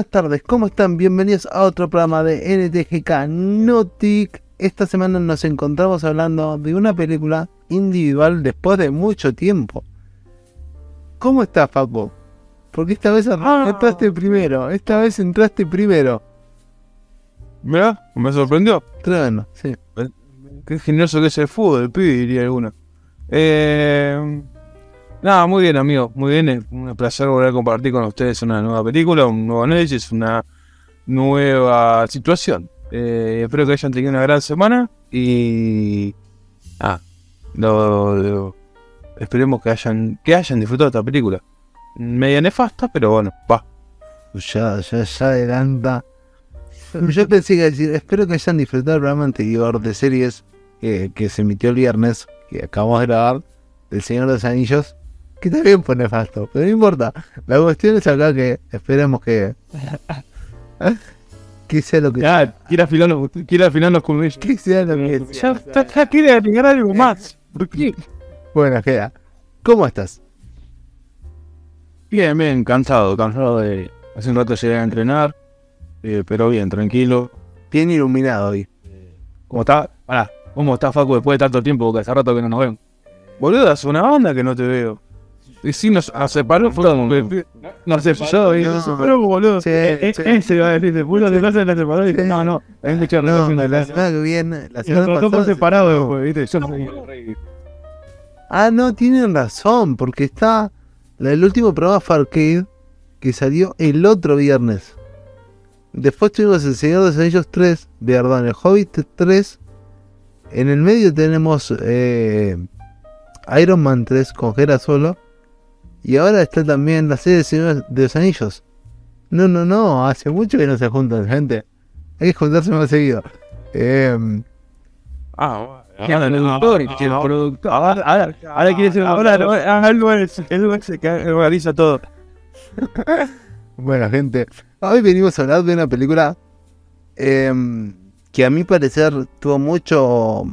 Buenas tardes, ¿cómo están? Bienvenidos a otro programa de NTGK Notic. Esta semana nos encontramos hablando de una película individual después de mucho tiempo. ¿Cómo estás, Paco? Porque esta vez entraste primero, esta vez entraste primero. Mira, me sorprendió. Tremendo, sí. Qué generoso que es el fútbol, el pibe, diría alguno. Eh, nada, muy bien, amigo. Muy bien. Un placer volver a compartir con ustedes una nueva película, un nuevo análisis, una nueva situación. Eh, espero que hayan tenido una gran semana y. Ah, lo- esperemos que hayan, que hayan disfrutado esta película. Media nefasta, pero bueno, va. Ya, ya, ya adelanta. Yo pensé que decir, espero que hayan disfrutado el programa anterior de series que se emitió el viernes, que acabamos de grabar, del Señor de los Anillos, que también fue nefasto, pero no importa. La cuestión es acá que esperemos que. que sea lo que Ya, quiere afilarnos, quiere afilarnos con ellos. Que sea lo que sea. Ya, ya, ya quiere agregar algo más. ¿Por qué? Bueno, queda. ¿Cómo estás? Bien, bien, cansado, cansado de. Hace un rato llegué a entrenar, eh, pero bien, tranquilo. Bien iluminado hoy. ¿Cómo está? Pará, ¿cómo está Facu después de tanto tiempo? Porque hace rato que no nos vemos. Boludo, hace una banda que no te veo. Y sí, nos, nos separó, fue como Nos separó, y No. nos separó, boludo. Sí, Eh, sí. eh, Ese va a decir, de puta, pasa la separó. Y, no, no, hay que No, una la semana que viene, la semana trató por pasada. separado después, ¿viste? Yo no. Ah, no, tienen razón, porque está. la- El último programa fue Arcade, que salió el otro viernes. Después tuvimos El Señor de los Anillos 3, perdón, El Hobbit 3. En el medio tenemos eh, Iron Man 3 con Hera solo. Y ahora está también la serie del Señor de los Anillos. No, no, no, hace mucho que no se juntan, gente. Hay que juntarse más seguido. Eh, Ah, bueno. el productor, el productor. Ahora, ahora, ahora quiere ser ahora, ahora, es que organiza todo. Bueno, gente, hoy venimos a hablar de una película em, que a mi parecer tuvo mucho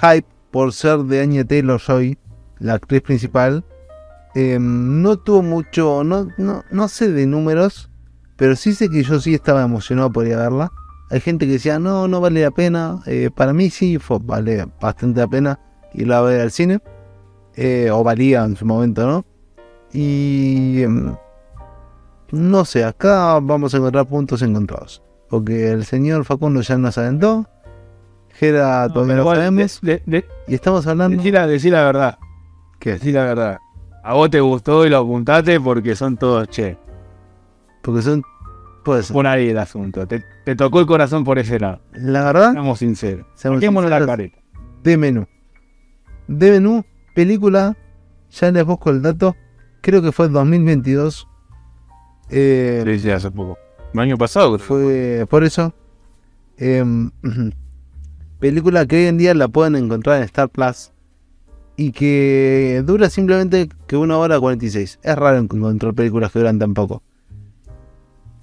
hype por ser de Anya Taylor Joy, la actriz principal. Em, no tuvo mucho, no, no, no sé de números, pero sí sé que yo sí estaba emocionado por ir a verla. Hay gente que decía, no, no vale la pena. Eh, para mí sí, fue, vale bastante la pena irla a ver al cine. Eh, o valía en su momento, ¿no? Y em, no sé, acá vamos a encontrar puntos encontrados. Porque el señor Facundo ya nos aventó. Gera todavía no Igual, sabemos. de- de- Y estamos hablando. decí, la, decí la verdad. ¿Qué? Decí la verdad. A vos te gustó y lo apuntaste porque son todos che. Porque son. Puede ser. Por ahí el asunto. Te, te tocó el corazón por ese lado. La verdad, Seamos sinceros. Seamos Saquémonos la careta. de menú. De menú, película. Ya les busco el dato. Creo que fue el 2022. Eh, Sí, sí, hace poco. El año pasado creo. Fue por eso. em, película que hoy en día la pueden encontrar en Star Plus. Y que dura simplemente que una hora 46. Es raro encontrar películas que duran tan poco.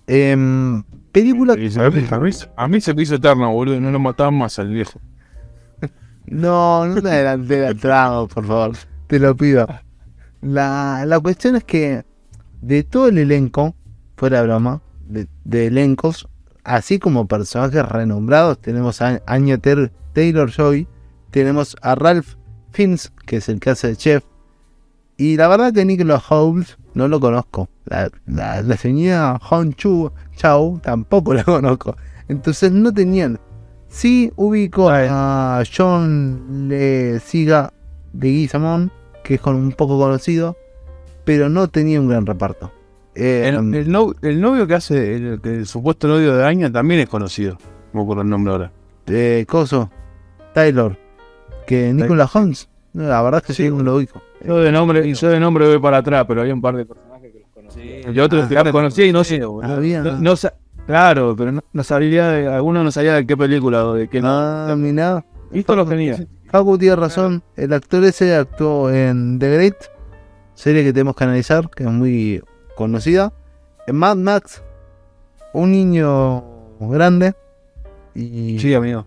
Em, película. A mí, a mí se me hizo eterno, boludo. No lo mataban más al viejo. No, no te adelanté la trama, por favor. Te lo pido. La, la cuestión es que de todo el elenco, fuera de broma, de, de elencos, así como personajes renombrados, tenemos a Anya Taylor Joy, tenemos a Ralph Fiennes, que es el que hace de chef, y la verdad que Nicholas Holmes no lo conozco. La, la, la señora Hong Chu Chao tampoco la conozco. Entonces no tenían. Sí ubico a John Le Siga de Guizamón, que es con un poco conocido, pero no tenía un gran reparto. Eh, El, el no- el novio que hace, el, el supuesto novio de Aña también es conocido. No me acuerdo el nombre ahora. eh, Coso, Taylor, que Nicholas Holmes, no, la verdad es que sí, no lo ubico. Yo de nombre, yo de nombre voy para atrás, pero había un par de personajes que los conocía. y otros que los conocía y no sé. Había- No, no sa- claro, pero no, no sabía de, algunos no sabía de qué película o de qué. Ah, mirá. Esto lo tenía. Facu tiene razón, el actor ese actuó en The Great, serie que tenemos que analizar, que es muy conocida. En Mad Max, un niño grande y, Sí, amigo.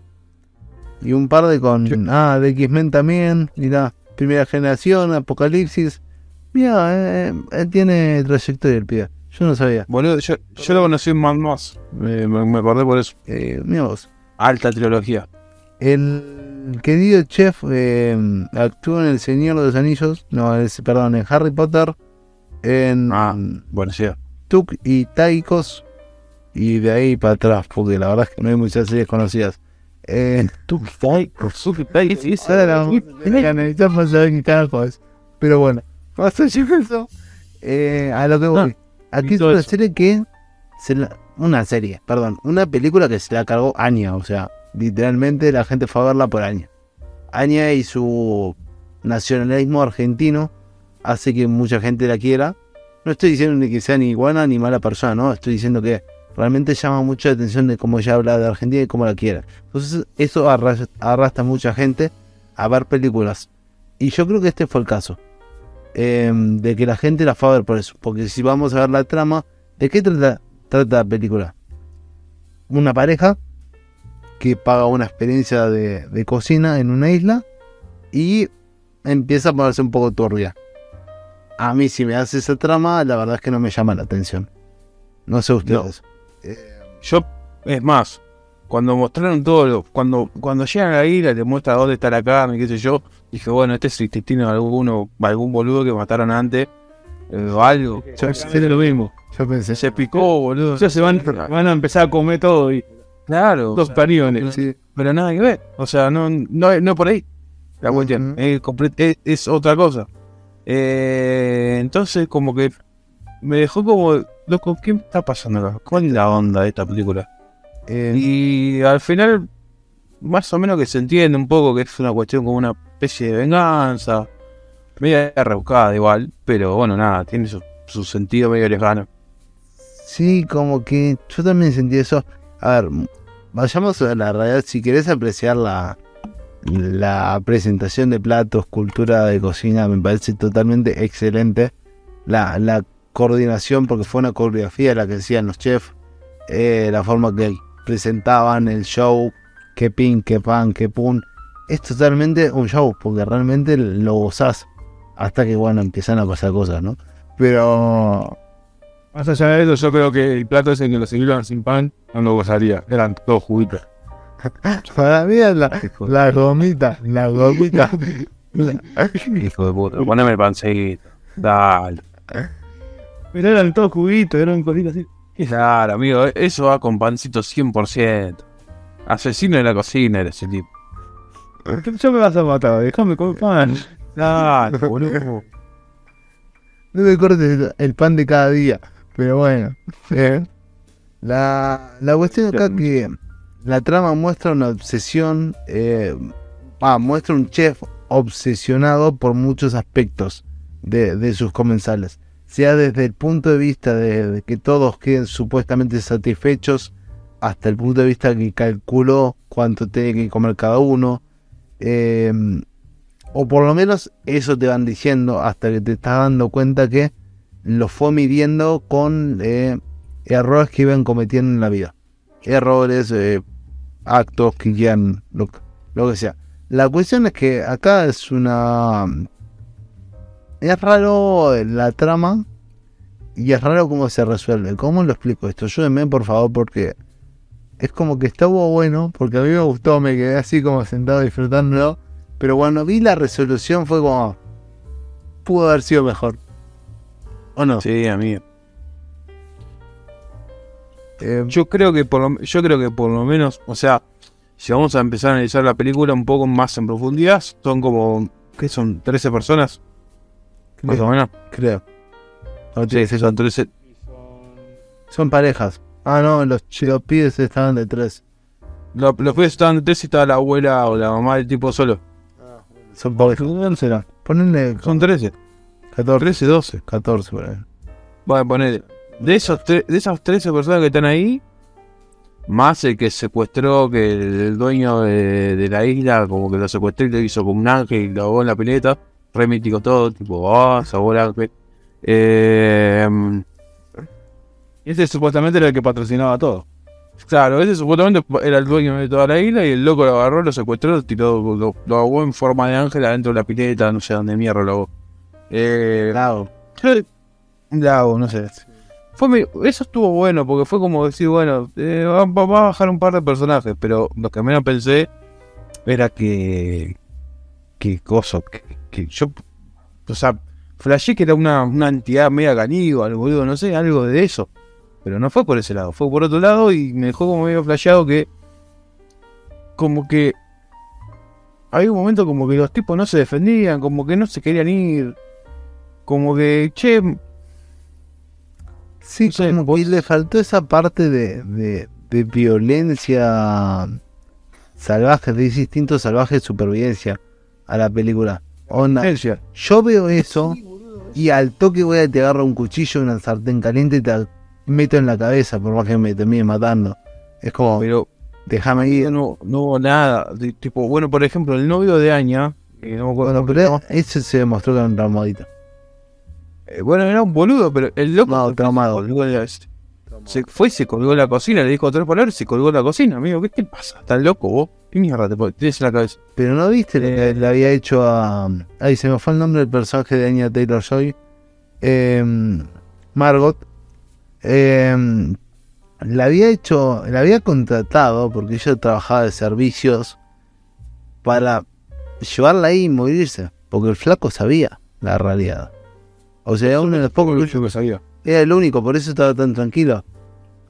Y un par de con... Ah, de X-Men también, mirá, primera generación, Apocalipsis. Mira, eh, él tiene trayectoria el pibe. Yo no sabía. Boludo, yo, yo lo conocí en Mad. Me, me, me acordé por eso. Eh, mira vos. Alta trilogía. El querido chef eh, actuó en El Señor de los Anillos. No, es- perdón, en Harry Potter. En Ah. Bueno, sí. Tuk y Taikos. Y de ahí para atrás, porque la verdad es que no hay muchas series conocidas. Pero bueno, más allá de eso, eh, a lo que voy. Aquí es una serie que. Se la- una serie, perdón. Una película que se la cargó Anya. O sea, literalmente la gente fue a verla por Anya. Anya y su nacionalismo argentino hace que mucha gente la quiera. No estoy diciendo ni que sea ni buena ni mala persona, no. Estoy diciendo que realmente llama mucho la atención de cómo ella habla de Argentina y cómo la quiere. Entonces, eso arras- arrastra a mucha gente a ver películas. Y yo creo que este fue el caso. Eh, de que la gente la fue a ver por eso. Porque si vamos a ver la trama, ¿de qué trata, la película? Una pareja que paga una experiencia de, cocina en una isla y empieza a ponerse un poco turbia. A mí si me hace esa trama, la verdad es que no me llama la atención. No sé ustedes. Yo, es más, cuando mostraron todo, lo- cuando, cuando llegan a la isla te muestra dónde está la carne, qué sé yo, dije, bueno, este es el intestino de alguno, algún boludo que mataron antes, eh, o algo. Yo- lo mismo. Yo pensé. Se picó, boludo. O sea, se van, van a empezar a comer todo y Claro. dos paniones. Sí. pero nada que ver. O sea, no, no, no por ahí. La cuestión es, comple- es- es otra cosa. Eh, entonces, como que me dejó como, loco, ¿qué está pasando acá? ¿Cuál es la onda de esta película? Eh, Y al final, más o menos que se entiende un poco que es una cuestión como una especie de venganza. Media rebuscada igual, pero bueno, nada, tiene su, su sentido medio lejano. Sí, como que yo también sentí eso. A ver, vayamos a la realidad. Si querés apreciar la, la presentación de platos, cultura de cocina, me parece totalmente excelente. La, la coordinación, porque fue una coreografía la que hacían los chefs, eh, la forma que presentaban el show, qué pin, qué pan, qué pun. Es totalmente un show, porque realmente lo gozás. Hasta que, bueno, empiezan a pasar cosas, ¿no? Pero Más allá de eso, yo creo que el plato ese que lo sirvieron sin pan no lo gozaría. Eran todos juguitos. Para mí es la, la gomita, la gomita. Hijo de puta, poneme el pancito. Dale. Pero eran todos juguitos, eran cositas así. Claro, amigo, eso va con pancito 100%. Asesino de la cocina eres ese tipo. Yo me vas a matar, déjame comer pan. Dale, boludo. No me cortes el, el pan de cada día. Pero bueno. eh. La, la cuestión acá que la trama muestra una obsesión. eh, ah, muestra un chef obsesionado por muchos aspectos de, de sus comensales. Sea desde el punto de vista de, que todos queden supuestamente satisfechos, hasta el punto de vista que calculó cuánto tiene que comer cada uno. eh, o por lo menos eso te van diciendo hasta que te estás dando cuenta que lo fue midiendo con eh, errores que iban cometiendo en la vida. Errores, eh, actos que lo, lo que sea. La cuestión es que acá es una... Es raro la trama y es raro cómo se resuelve. ¿Cómo lo explico esto? Ayúdenme por favor porque es como que estuvo bueno, porque a mí me gustó, me quedé así como sentado disfrutándolo. Pero cuando vi la resolución fue como... Pudo haber sido mejor. ¿O no? Sí, amigo. Eh, Yo creo que por lo, yo creo que por lo menos, o sea, si vamos a empezar a analizar la película un poco más en profundidad, son como, ¿qué son? ¿13 personas? Más o menos. creo. No, Sí, son 13. Son parejas. Ah, no, los, los pibes estaban de tres. Los, los pibes estaban de 13 y estaba la abuela o la mamá del tipo solo. Son parejas. ¿Cuántos serán? Ponenle Son 13. 14. 13, 12. 14 por ahí. Bueno, poner de esos tre- de esas 13 personas que están ahí, más el que secuestró, que el, el dueño de, de la isla, como que lo secuestró y lo hizo como un ángel y lo ahogó en la pileta, re mítico todo, tipo, el ángel. Eh, ese supuestamente era el que patrocinaba todo. claro, ese supuestamente era el dueño de toda la isla y el loco lo agarró, lo secuestró, lo tiró, lo, lo en forma de ángel adentro de la pileta, no sé dónde mierda lo ahogó. Eh, no sé. fue eso estuvo bueno, porque fue como decir, bueno, eh, va a bajar un par de personajes, pero lo que menos pensé era que. Que cosa, que, que yo. O sea, flashé que era una, una entidad media caníbal, boludo, no sé, algo de eso. Pero no fue por ese lado, fue por otro lado y me dejó como medio flasheado que. como que. Había un momento como que los tipos no se defendían, como que no se querían ir. Como que, che, Sí, No sé, como vos- que le faltó esa parte de, de, de violencia salvaje, de instinto salvaje de supervivencia a la película. Onda, yo veo eso y al toque voy a te agarro un cuchillo, una sartén caliente y te meto en la cabeza, por más que me termine matando. Es como, Pero déjame ir. no, no hubo nada. de- tipo, bueno, por ejemplo, el novio de Aña, que no me acuerdo Bueno, se pero ese se demostró que era un traumadito. eh, bueno, era un boludo, pero el loco No, se traumado. la- se fue y se colgó en la cocina, le dijo tres palabras y se colgó en la cocina, amigo. ¿Qué te pasa? ¿Estás loco vos? ¿Qué mierda te tienes en la cabeza? Pero no viste lo que le había hecho a. Ay, se me fue el nombre del personaje de Anya Taylor Joy. Margot. Eh, la había hecho. La había contratado porque ella trabajaba de servicios para llevarla ahí y morirse. Porque el flaco sabía la realidad. O sea, uno de los Poco pocos. que sabía. Era el único, por eso estaba tan tranquilo.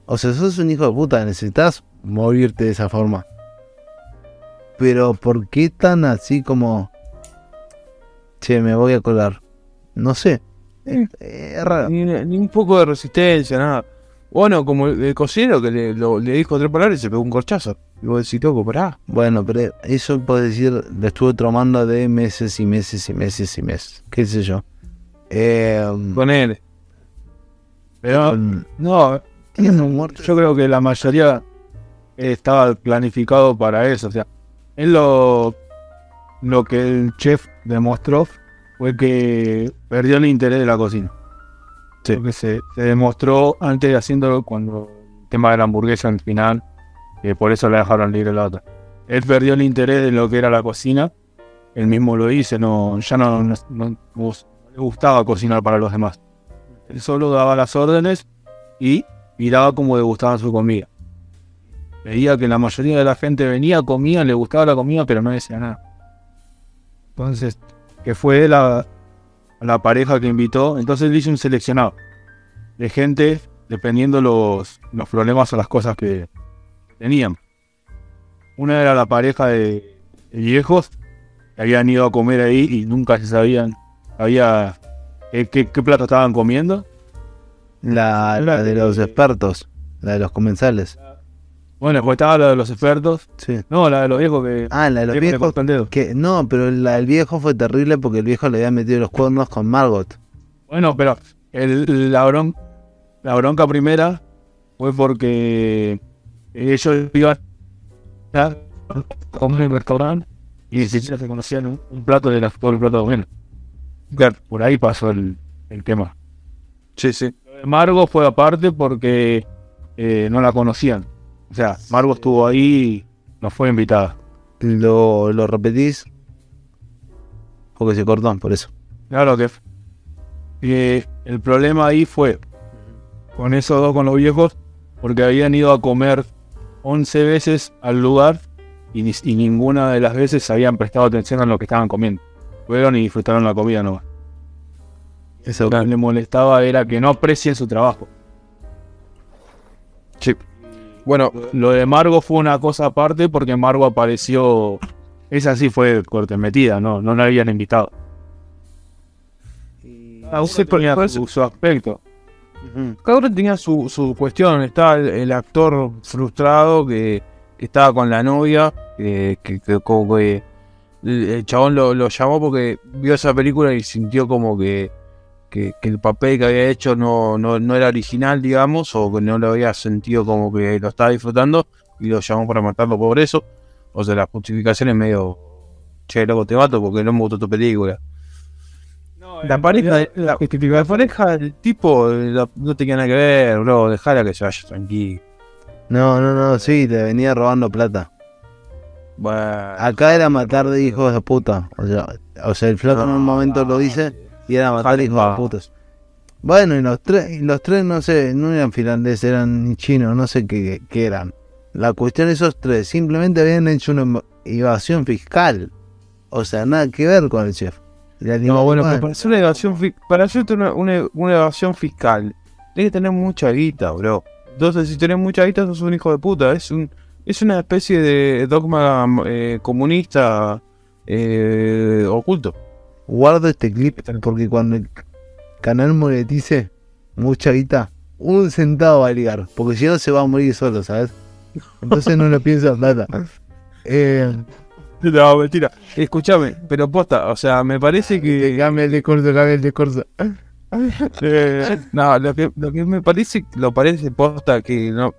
O sea, sos un hijo de puta, necesitas morirte de esa forma. Pero ¿por qué tan así como... Che, me voy a colar? No sé. Es raro. Ni, ni un poco de resistencia, nada. Bueno, como el, el cocinero que le, lo- le dijo tres palabras y se pegó un corchazo. Y vos decís, loco, pará. Bueno, pero eso puedo decir, le estuve traumando de meses y meses y meses y meses. ¿Qué sé yo? Eh, Con él. Pero con- no, yo creo que la mayoría estaba planificado para eso. O sea, él lo, lo que el chef demostró fue que perdió el interés de la cocina. Sí. Porque se, se demostró antes de haciéndolo cuando el tema de la hamburguesa al final, que por eso le dejaron libre la otra. Él perdió el interés de lo que era la cocina. Él mismo lo dice, no, ya no, no- no- no le gustaba cocinar para los demás. Él solo daba las órdenes y miraba cómo degustaban su comida. Veía que la mayoría de la gente venía, comía, le gustaba la comida, pero no decía nada. Entonces, que fue la, la pareja que invitó, entonces él hizo un seleccionado de gente dependiendo los, los problemas o las cosas que tenían. Una era la pareja de, viejos que habían ido a comer ahí y nunca se sabían había qué, qué- plato estaban comiendo. La de los expertos, la de los comensales. Bueno, después estaba la de los expertos. Sí. No, la de los viejos que Ah, la de los viejos. dedo. Que, no, pero la del viejo fue terrible porque el viejo le había metido los cuernos con Margot. Bueno, pero el, la, bron- la bronca primera fue porque ellos iban a comer en el restaurante y ni siquiera se conocían un, un plato de la, todo el plato de comida. Claro, por ahí pasó el, el tema. Sí, sí. Lo de Margo fue aparte porque eh, no la conocían. O sea, Margo estuvo ahí y no fue invitada. ¿Lo, lo repetís? Porque se cortó, por eso. Claro que eh, el problema ahí fue con esos dos, con los viejos, porque habían ido a comer 11 veces al lugar y, ni- y ninguna de las veces habían prestado atención a lo que estaban comiendo. Fueron y disfrutaron la comida nomás. Eso, Lo que le molestaba era que no aprecien su trabajo. Sí. Bueno, Lo de Margo fue una cosa aparte porque Margo apareció. Esa sí fue corte metida, no, no la habían invitado. Cada uno tenía por su, su aspecto. Ujú. cada uno tenía su, su cuestión. Estaba el, el actor frustrado que, que estaba con la novia, que, que, que como que el, el chabón lo, lo llamó porque vio esa película y sintió como que, que, que el papel que había hecho no, no, no era original, digamos, o que no lo había sentido como que lo estaba disfrutando y lo llamó para matarlo por eso. O sea, la justificación es medio, che, loco, te mato porque no me gustó tu película. La pareja, de- la, la pareja del tipo eh, la- no tenía nada que ver, bro, dejala que se vaya tranquilo. No, no, no, sí, le venía robando plata. Bueno, Acá era matar de hijos de puta. O sea, o sea el flaco en un momento lo dice y hijos de putas. Bueno, y los tres, y los tres no sé, no eran finlandeses, eran chinos, no sé qué, qué eran. La cuestión esos tres, simplemente habían hecho una evasión fiscal. O sea, nada que ver con el chef. No, bueno, pero para hacer una evasión, para hacerte una, una, una evasión fiscal, tienes que tener mucha guita, bro. Entonces, si tenés mucha guita, sos un hijo de puta. Es un es una especie de dogma eh, comunista eh, oculto. Guardo este clip porque cuando el canal monetice mucha guita, un centavo va a ligar. Porque si no se va a morir solo, ¿sabes? Entonces no lo pienso en plata. Eh, No, mentira. Escúchame, pero posta, o sea, me parece que. cambia el discurso, cambia el discurso. Eh, no, lo que, lo que me parece, lo parece posta que no.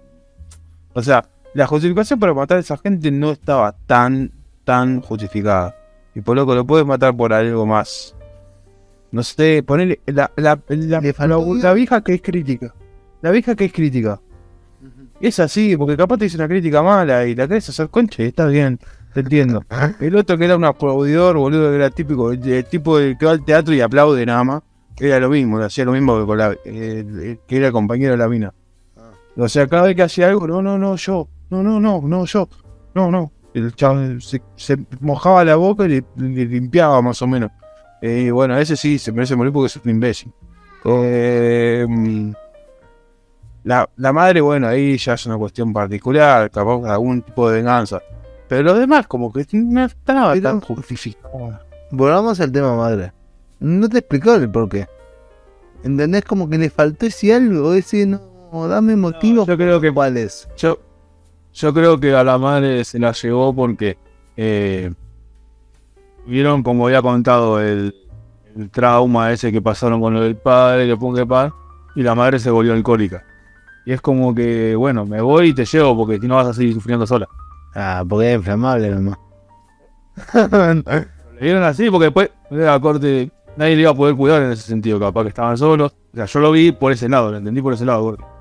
O sea, la justificación para matar a esa gente no estaba tan, tan justificada. Y por loco, lo puedes matar por algo más. No sé, ponerle la, la, la, la- vieja que es crítica. La vieja que es crítica. Es así, porque capaz te dice una crítica mala y la querés hacer concha y está bien, te entiendo. El otro que era un aplaudidor, boludo, que era típico, el, el tipo de- que va al teatro y aplaude nada más, era lo mismo, hacía lo mismo que con la, que era el compañero de la mina. O sea, cada vez que hacía algo, no, no, no, yo, no, no, no, no, yo, no, no. El chavo se, se mojaba la boca y le, le limpiaba más o menos. Eh, Y bueno, ese sí se merece morir porque es un imbécil. Eh, la, la madre, bueno, ahí ya es una cuestión particular, capaz algún tipo de venganza. Pero lo demás, como que no estaba Pero- tan justificado. Volvamos al tema madre. No te explicaron el porqué. ¿Entendés? Como que le faltó ese algo, ese no, dame motivos. yo creo que- ¿Cuáles? Yo, yo creo que a la madre se la llevó porque eh, vieron, como había contado, el, el trauma ese que pasaron con lo del padre, que que pan, y la madre se volvió alcohólica. Y es como que, bueno, me voy y te llevo porque si no vas a seguir sufriendo sola. Ah, porque es inflamable nomás. Le dieron así porque después, de la corte, nadie le iba a poder cuidar en ese sentido, capaz que estaban solos. O sea, yo lo vi por ese lado, lo entendí por ese lado, gordo.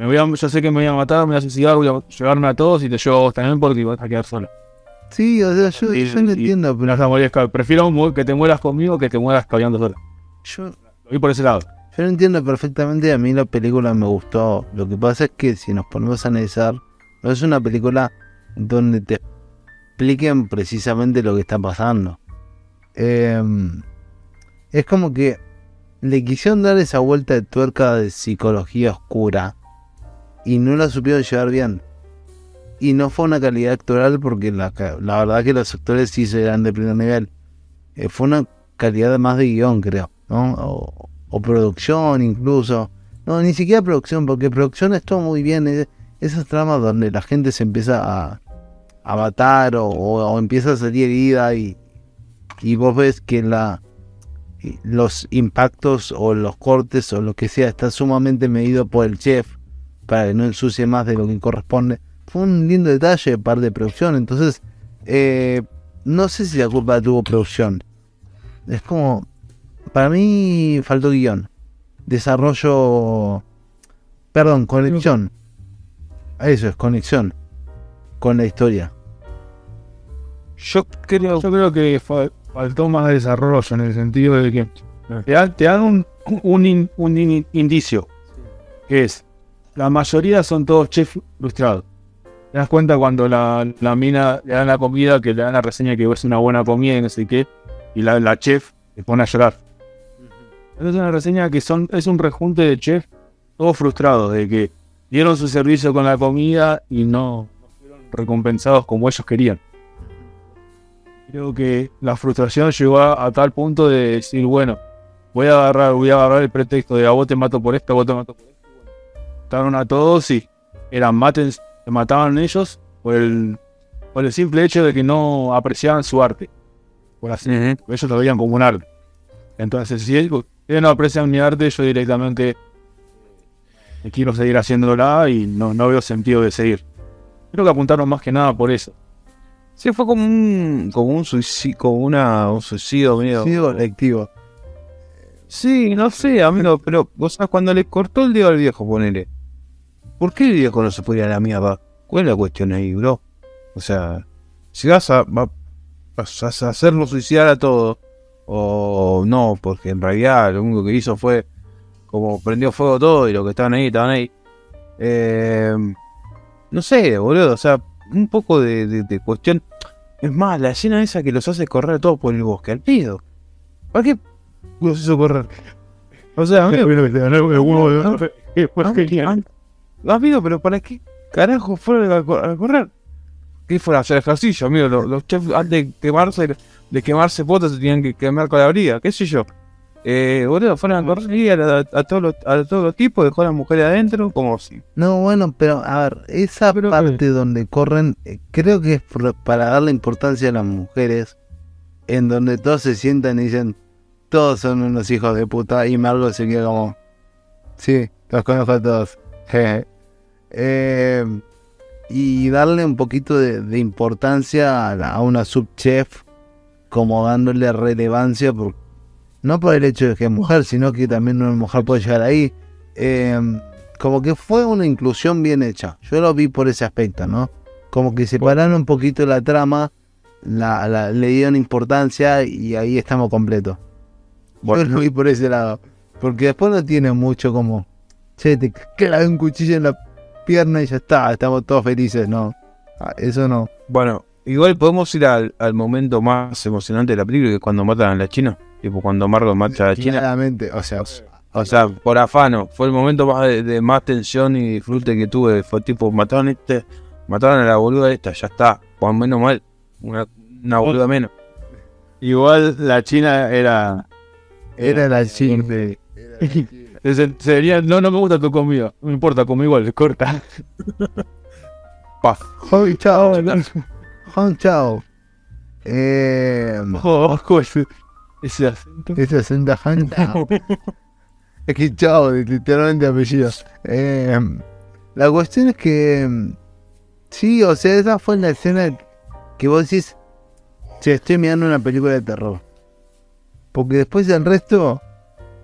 Me voy a, yo sé que me voy a matar, me voy a suicidar, voy a llevarme a todos y te llevo a vos también porque vas a quedar sola. sí, o sea, yo, Y- yo no y- entiendo, pero prefiero que te mueras conmigo que te mueras caminando sola. yo, Lo vi por ese lado. yo no entiendo perfectamente. A mí la película me gustó. Lo que pasa es que si nos ponemos a analizar, no es una película donde te expliquen precisamente lo que está pasando. Eh, es como que le quisieron dar esa vuelta de tuerca de psicología oscura y no la supieron llevar bien. Y no fue una calidad actoral porque la, la verdad que los actores sí eran de primer nivel. Eh, fue una calidad más de guion, creo. O, o producción incluso. No, ni siquiera producción, porque producción es todo muy bien. es- esas tramas donde la gente se empieza a, a matar o, o- o empieza a salir herida y, y vos ves que la y los impactos o los cortes o lo que sea está sumamente medido por el chef para que no ensucie más de lo que corresponde. Fue un lindo detalle de parte de producción. Entonces, eh, no sé si la culpa tuvo producción. Es como, para mí faltó guion. Desarrollo, perdón, conexión. Eso es, conexión con la historia. Yo creo. Yo creo que fa- faltó más desarrollo en el sentido de que te dan, te dan un, un, in- un in- indicio, que es, la mayoría son todos chefs frustrados. Te das cuenta cuando la, la mina le dan la comida, que le dan la reseña que es una buena comida y no sé qué, y la, la chef se pone a llorar. Es una reseña que son, es un rejunte de chefs todos frustrados, de que dieron su servicio con la comida y no, no fueron recompensados como ellos querían. Creo que la frustración llegó a, a tal punto de decir, bueno, voy a agarrar, voy a agarrar el pretexto de a vos te mato por esto, a vos te mato por esto. Mataron a todos y eran maten, se mataban ellos por el, por el simple hecho de que no apreciaban su arte. Por así, ellos lo veían como un arte. Entonces, si ellos ellos no aprecian mi arte, yo directamente eh, quiero seguir haciéndola y no, no veo sentido de seguir. Creo que apuntaron más que nada por eso. Sí, fue como un, como un suicidio, como una, un suicidio colectivo. Sí, no sé, amigo, pero, o sea, cuando le cortó el dedo al viejo, ponele. ¿Por qué el viejo no se podía a la mierda? ¿Cuál es la cuestión ahí, bro? O sea, si vas a, va- vas a hacerlo suicidar a todos, o no, porque en realidad lo único que hizo fue como prendió fuego todo y los que estaban ahí, estaban ahí. Eh, no sé, boludo, o sea, un poco de, de- de cuestión. Es más, la escena esa que los hace correr todos por el bosque, al pedo. ¿Para qué los hizo correr? O sea, amigo, Fue Amigo, pero ¿para qué carajo fueron a, cor- a correr? ¿Qué fueron a hacer ejercicio, amigo? Los, los chefs antes de quemarse, de quemarse potas se tenían que quemar con la brida, qué sé yo. Eh, boludo, fueron a correr y a, a todos los, a todos los tipos, dejó a las mujeres adentro, como si. No, bueno, pero a ver, esa Pero, parte donde corren, eh, creo que es por- para darle importancia a las mujeres, en donde todos se sientan y dicen, todos son unos hijos de puta, y Margot se queda como, sí, los conozco a todos. Jeje". Eh, y darle un poquito de, de importancia a, la- a una subchef, como dándole relevancia, por, no por el hecho de que es mujer, sino que también una mujer puede llegar ahí. Eh, como que fue una inclusión bien hecha. Yo lo vi por ese aspecto, ¿no? Como que separaron un poquito la trama, la, la- le dieron importancia y ahí estamos completos. Yo lo vi por ese lado. Porque después no tiene mucho como, che, te clavé un cuchillo en la pierna y ya está, estamos todos felices, no. Ah, Eso no. Bueno, igual podemos ir al, al momento más emocionante de la película, que es cuando matan a la china. Tipo, cuando Margot mata a la china. Claramente, o sea, O sea, por afano, fue el momento más de, de más tensión y disfrute que tuve. Fue tipo, mataron este, mataron a la boluda esta, ya está. Por menos mal, una, una boluda menos. Igual la China era. era la china. de- Se- Sería, no, no me gusta tu comida. No importa, como igual, corta. Pa. Hong chao, Hong chao. Eh, Oh, ojo, ese, ese acento. Ese acento Hong chao. Es que chao, literalmente apellido. Eh, la cuestión es que. Sí, o sea, esa fue la escena que vos decís. Che, estoy mirando una película de terror. Porque después del resto.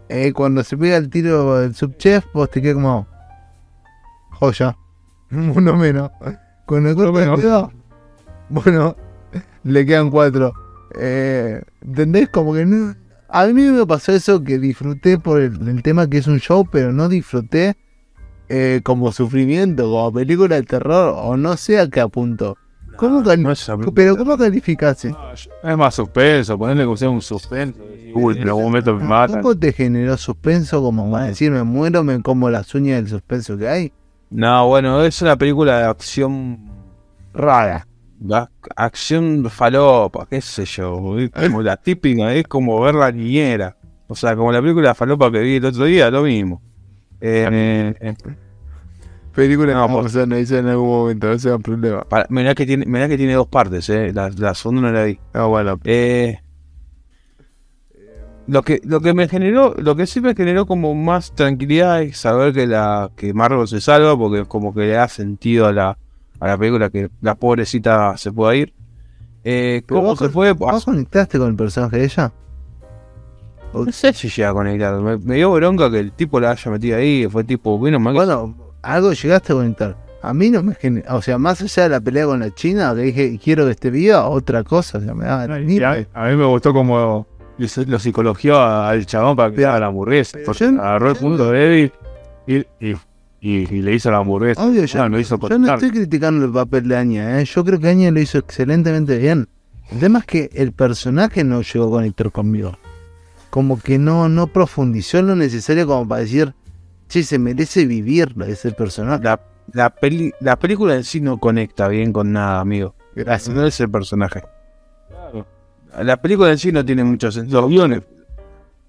Eh, cuando se pega el tiro del subchef, vos te quedas como. Joya. Uno menos. Con el cuidado, Bueno, le quedan cuatro. Eh, ¿Entendés? Como que no. A mí me pasó eso que disfruté por el, el tema que es un show, pero no disfruté eh, como sufrimiento, como película de terror, o no sé a qué apunto. ¿Cómo No es pero ¿cómo calificaste? Es más suspenso, ponerle que sea un suspenso. Uy, en algún momento me matan. ¿Cómo te generó suspenso como para decir me muero, me como las uñas del suspenso que hay? No, bueno, es una película de acción Rara. la- acción falopa, qué sé yo, es como la típica, es como ver la niñera. O sea, como la película falopa que vi el otro día, lo mismo. Eh, eh, eh, Película No, no, vamos a analizar en algún momento, ese es un problema. para- mirá que tiene, mirá que tiene dos partes, eh. La, la segunda no la vi. No, bueno, Eh, lo que, lo que me generó, lo que sí me generó como más tranquilidad es saber que la, que Margot se salva, porque como que le da sentido a la, a la película que la pobrecita se pueda ir. Eh, ¿Cómo vos se fue? ¿vos conectaste con el personaje de ella? No sé si llega a conectar. Me, me dio bronca que el tipo la haya metido ahí. Fue tipo, bueno, que- Bueno, algo llegaste a conectar. A mí no me genera, o sea, más allá de la pelea con la China, que dije quiero que esté viva, otra cosa, o sea, me da ni- Y a, a mí me gustó como lo, lo psicologió al chabón para que haga la hamburguesa. Porque yo- agarró el yo- punto débil y, y, y- y le hizo la hamburguesa. Obvio, yo, No, hizo yo no estoy criticando el papel de Aña, ¿eh? yo creo que Aña lo hizo excelentemente bien. El tema es que el personaje no llegó a conectar conmigo. Como que no, no profundizó en lo necesario como para decir, che, se merece vivir ese personaje. la, la, peli- la película en sí no conecta bien con nada, amigo. Gracias. No es el personaje. Claro. La película en sí no tiene mucho sentido. Los guiones.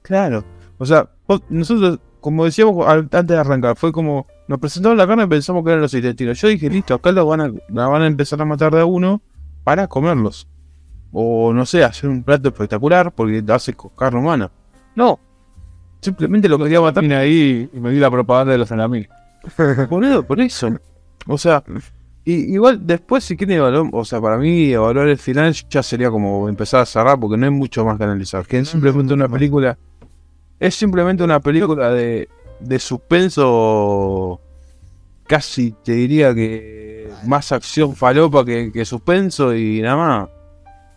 Claro. O sea, vos- nosotros, como decíamos antes de arrancar, fue como nos presentaron la carne y pensamos que eran los intestinos. Yo dije, listo, acá los van a, la van a empezar a matar de a uno para comerlos. O no sé, hacer un plato espectacular porque hace con carne humana. No. Simplemente lo quería matar. Ahí y me di la propaganda de los salamines. Boludo, por eso. O sea, y, igual después si quieren evaluar, o sea, para mí evaluar el final ya sería como empezar a cerrar porque no hay mucho más que analizar. Que es simplemente una película, es simplemente una película de, de suspenso, casi te diría que más acción falopa que, que suspenso y nada más.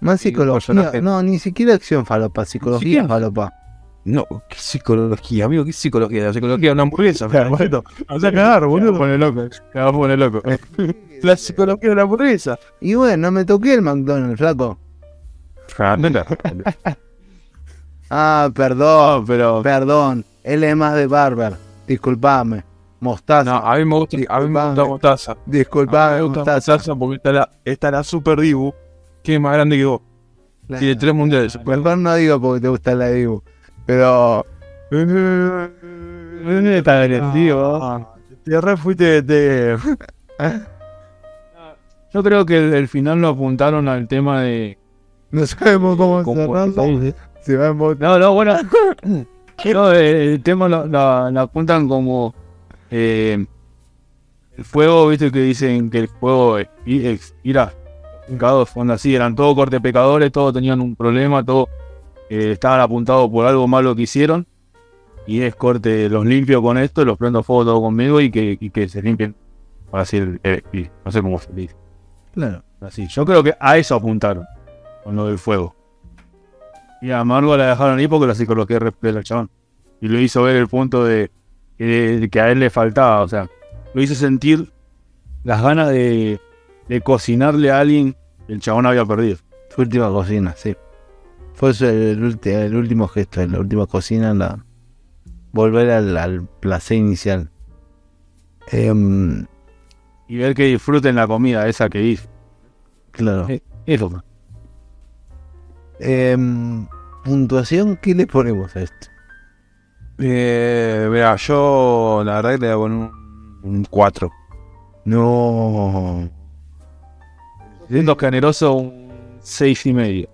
Más psicología, no, ni siquiera acción falopa, psicología siquiera. falopa. No, ¿qué psicología, amigo? ¿Qué psicología? La psicología de una hamburguesa, hermanito. Vas a cagar, boludo. Pone loco. Poner loco. La psicología de una hamburguesa. Y bueno, no me toqué el McDonald's, flaco. Ah, perdón, pero. perdón. Él es más de Barber. Disculpame. Mostaza. No, a mí me gusta, a mí me gusta mostaza. Disculpame, me gusta mostaza. mostaza porque está la, está la Super Dibu, que es más grande que vos. Tiene tres mundiales. Mejor no digo porque te gusta la Dibu. Pero. Está agresivo. Te re fuiste de... Yo creo que el, el final lo apuntaron al tema de. No sabemos cómo ¿Cómo- cerrarlo. Se va a. No, no, bueno. no, el, el tema lo, lo- lo apuntan como. eh, el fuego, viste que dicen que el fuego expi- expira. Pecados son así, eran todos corte pecadores, todos tenían un problema, todos eh, estaban apuntados por algo malo que hicieron. Y es corte, los limpio con esto, los prendo fuego todo conmigo y que, y que se limpien. Para el espíritu. No sé cómo se dice. Claro. Así. Yo creo que a eso apuntaron. Con lo del fuego. Y a Margo la dejaron ahí porque la psicología respeta al chabón. Y lo hizo ver el punto de, que- de que a él le faltaba. O sea, lo hizo sentir las ganas de, de cocinarle a alguien que el chabón había perdido. Su última cocina, sí. Fue el, ulti- el último gesto, la última cocina, la volver al, al placer inicial. Em, Y ver que disfruten la comida esa que hizo. claro. Eh, Eso. Em, puntuación, ¿qué le ponemos a esto? Eh, mira, yo la verdad que le voy a poner un- un 4. No. Siendo generoso, un seis y medio.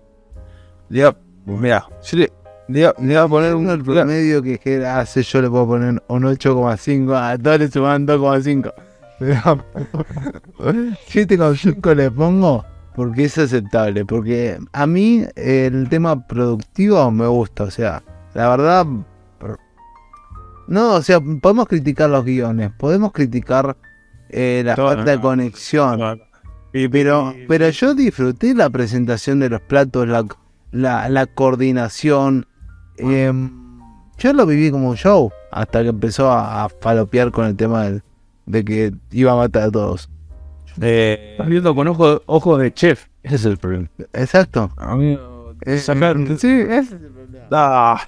Le iba- mira, yo le, le iba, le iba a poner un... promedio que hace, yo le puedo poner un 8,5. A todos le suman 2,5. Pero 7,5 le pongo porque es aceptable. Porque a mí el tema productivo me gusta. O sea, la verdad. No, o sea, podemos criticar los guiones, podemos criticar eh, la Todo, falta de no. conexión. Pero, pero yo disfruté la presentación de los platos, la, la, la coordinación. em, yo lo viví como un show hasta que empezó a, a falopear con el tema de que iba a matar a todos. Eh, Estás viendo con ojos ojos de chef. Ese es el problema. Exacto. amigo, Eh, sacar... sí, ese es el problema. Ah,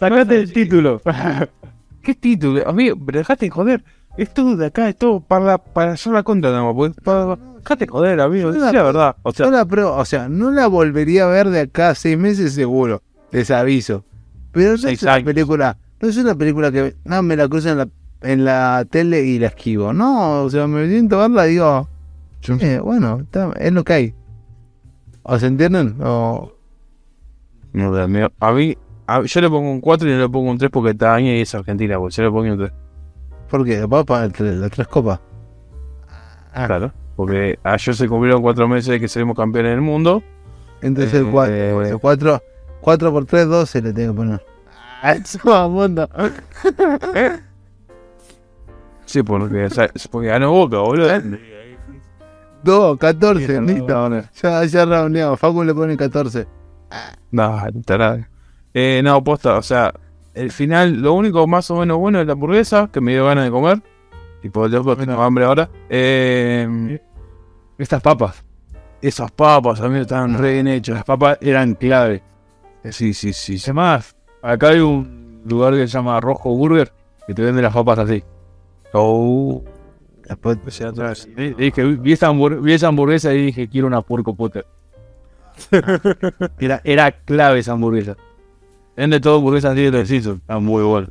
Sacate el título. ¿Qué título? Amigo, pero dejate de joder. Es todo de acá, es todo para, la- para hacer la contra nada más. porque para- Dejate de joder, amigo. Yo Es la- la verdad. O sea, Yo la pruebo, o sea, no la volvería a ver de acá a seis meses seguro. Les aviso. Pero no es una años. película, no es una película que no me la cruzo en la, en la tele y la esquivo. No, o sea, me siento a verla y digo, eh, bueno, está- es lo que hay. ¿O se entienden? O- no, a mí, a- yo le pongo un 4 y no le pongo un 3 porque está y es Argentina, pues yo le pongo un 3. ¿Por qué? ¿Vas para las tres copas? Ah, Claro. Porque ayer se cumplieron 4 meses de que seremos campeones del mundo. Entonces el Eh, 4, eh, 4, 4 por 3, 12 le tengo que poner. Ah, mundo. Sí, porque, o sea, porque ganó Boca, boludo. 2, 14, Sí, listo. Ya, ya roundeamos. Facu le pone 14. No, tarada. Eh, no, posta, o sea, el final, lo único más o menos bueno es la hamburguesa, que me dio ganas de comer. Tipo, yo tengo hambre ahora. Eh, Estas papas. esas papas, a mí estaban re bien hechas. Las papas eran clave. Sí, sí, sí. sí. Además, acá hay un lugar que se llama Rojo Burger que te vende las papas así. Oh, Después, empecé atrás. Y Dije, vi esa, vi esa hamburguesa y dije, quiero una puerco potter. era, era clave esa hamburguesa. Vende todo hamburguesas así de preciso. Está muy bueno.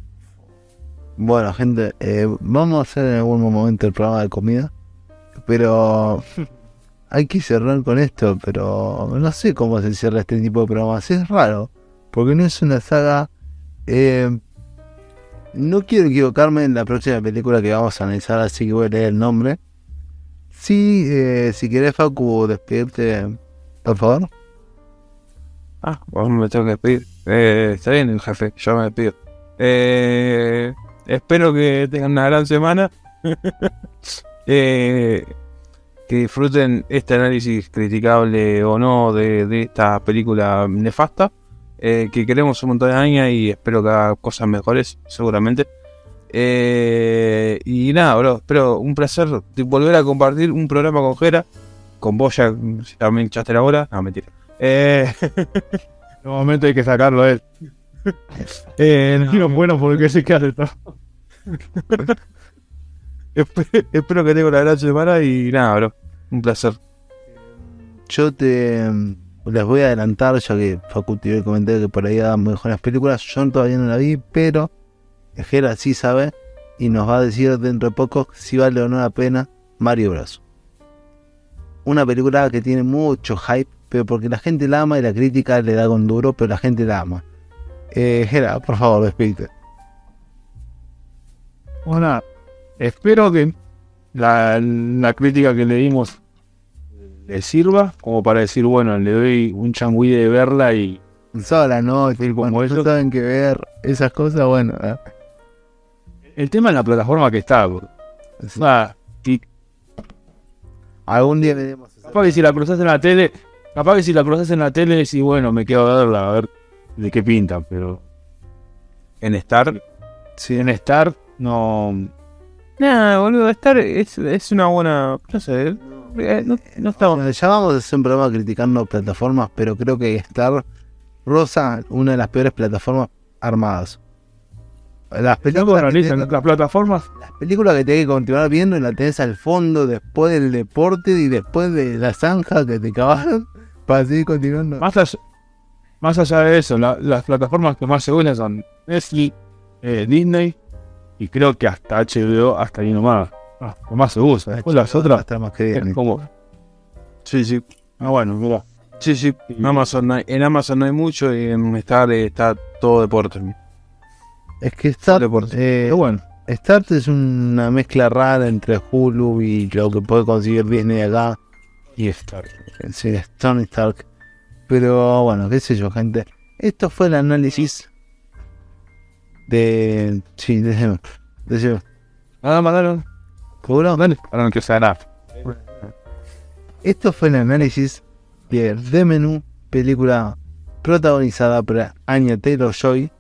Bueno, gente, eh, vamos a hacer en algún momento el programa de comida. Pero hay que cerrar con esto. Pero no sé cómo se cierra este tipo de programas. Es raro. Porque no es una saga. eh, no quiero equivocarme en la próxima película que vamos a analizar, así que voy a leer el nombre. Sí, eh, si querés, Facu, despedirte, por favor. Ah, vos me tengo que despedir. Eh, está bien, el jefe, yo me despido. Eh, espero que tengan una gran semana. Eh, que disfruten este análisis criticable o no de, de esta película nefasta. eh, que queremos un montón de años y espero que haga cosas mejores, seguramente. Eh, y nada, bro, espero un placer volver a compartir un programa con Jera, con vos ya, si también echaste la hora. No, mentira. Eh, En un momento hay que sacarlo él. Eh, no, bueno porque se queda todo. esp- espero que tenga una gran semana y nada, bro, un placer. Yo te les voy a adelantar, ya que Facu el comentario que por ahí da mejores películas. Yo todavía no la vi, pero Jera sí sabe y nos va a decir dentro de poco si vale o no la pena Mario Bros. Una película que tiene mucho hype, pero porque la gente la ama y la crítica le da con duro, pero la gente la ama. Eh, Jera, por favor, despídete. Bueno, espero que la, la crítica que le dimos le sirva como para decir, bueno, le doy un changüí de verla y Sola Sí, como cuando no eso. saben qué ver, esas cosas, bueno. eh. el tema es la plataforma que está. bro. Sí. Ah, y Algún día veremos. capaz que si la cruzas en la tele, capaz que si la cruzas en la tele, sí, bueno, me quedo a verla, a ver de qué pinta, pero En Star. Sí, en Star no... Nah, boludo, Star es, es una buena. No sé, eh, no, no estamos. Bueno, ya vamos a hacer un programa criticando plataformas, pero creo que Star rosa una de las peores plataformas armadas. Las películas, que las plataformas, las películas que tenés que continuar viendo y la tenés al fondo después del deporte y después de la zanja que te cavaron para seguir continuando. más allá, más allá de eso, la- las plataformas que más se usan son Netflix, eh, Disney y creo que hasta HBO, hasta ahí nomás. Ah, más se usa. Después las otras Hasta más que Disney. como... Sí, sí. Ah, bueno, mira. Sí, sí. En Amazon, no hay- en Amazon no hay mucho y en Star eh, está todo deporte. Es que Star, Deporte. eh, bueno, Start es una mezcla rara entre Hulu y lo que puede conseguir Disney acá. y Star. Sí, Tony Stark. Pero bueno, qué sé yo, gente. Esto fue el análisis de. Sí. Déjeme. Nada más, dale. ¿Seguro? Dale. Ahora no quiero saber nada. Esto fue el análisis de The Menú, película protagonizada por Anya Taylor Joy.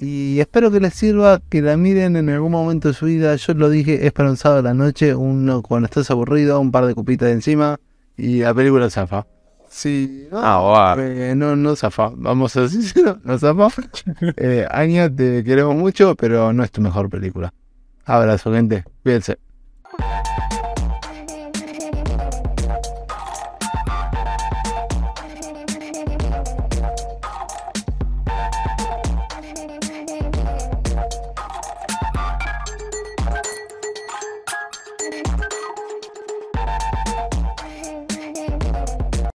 Y espero que les sirva, que la miren en algún momento de su vida. Yo lo dije, es para un sábado a la noche, uno cuando estás aburrido, un par de copitas de encima y la película zafa. Sí, no, Ah, eh, no, no zafa, vamos a decirlo, no zafa. Eh, Anya, te queremos mucho, pero no es tu mejor película. Abrazo, gente, cuídense.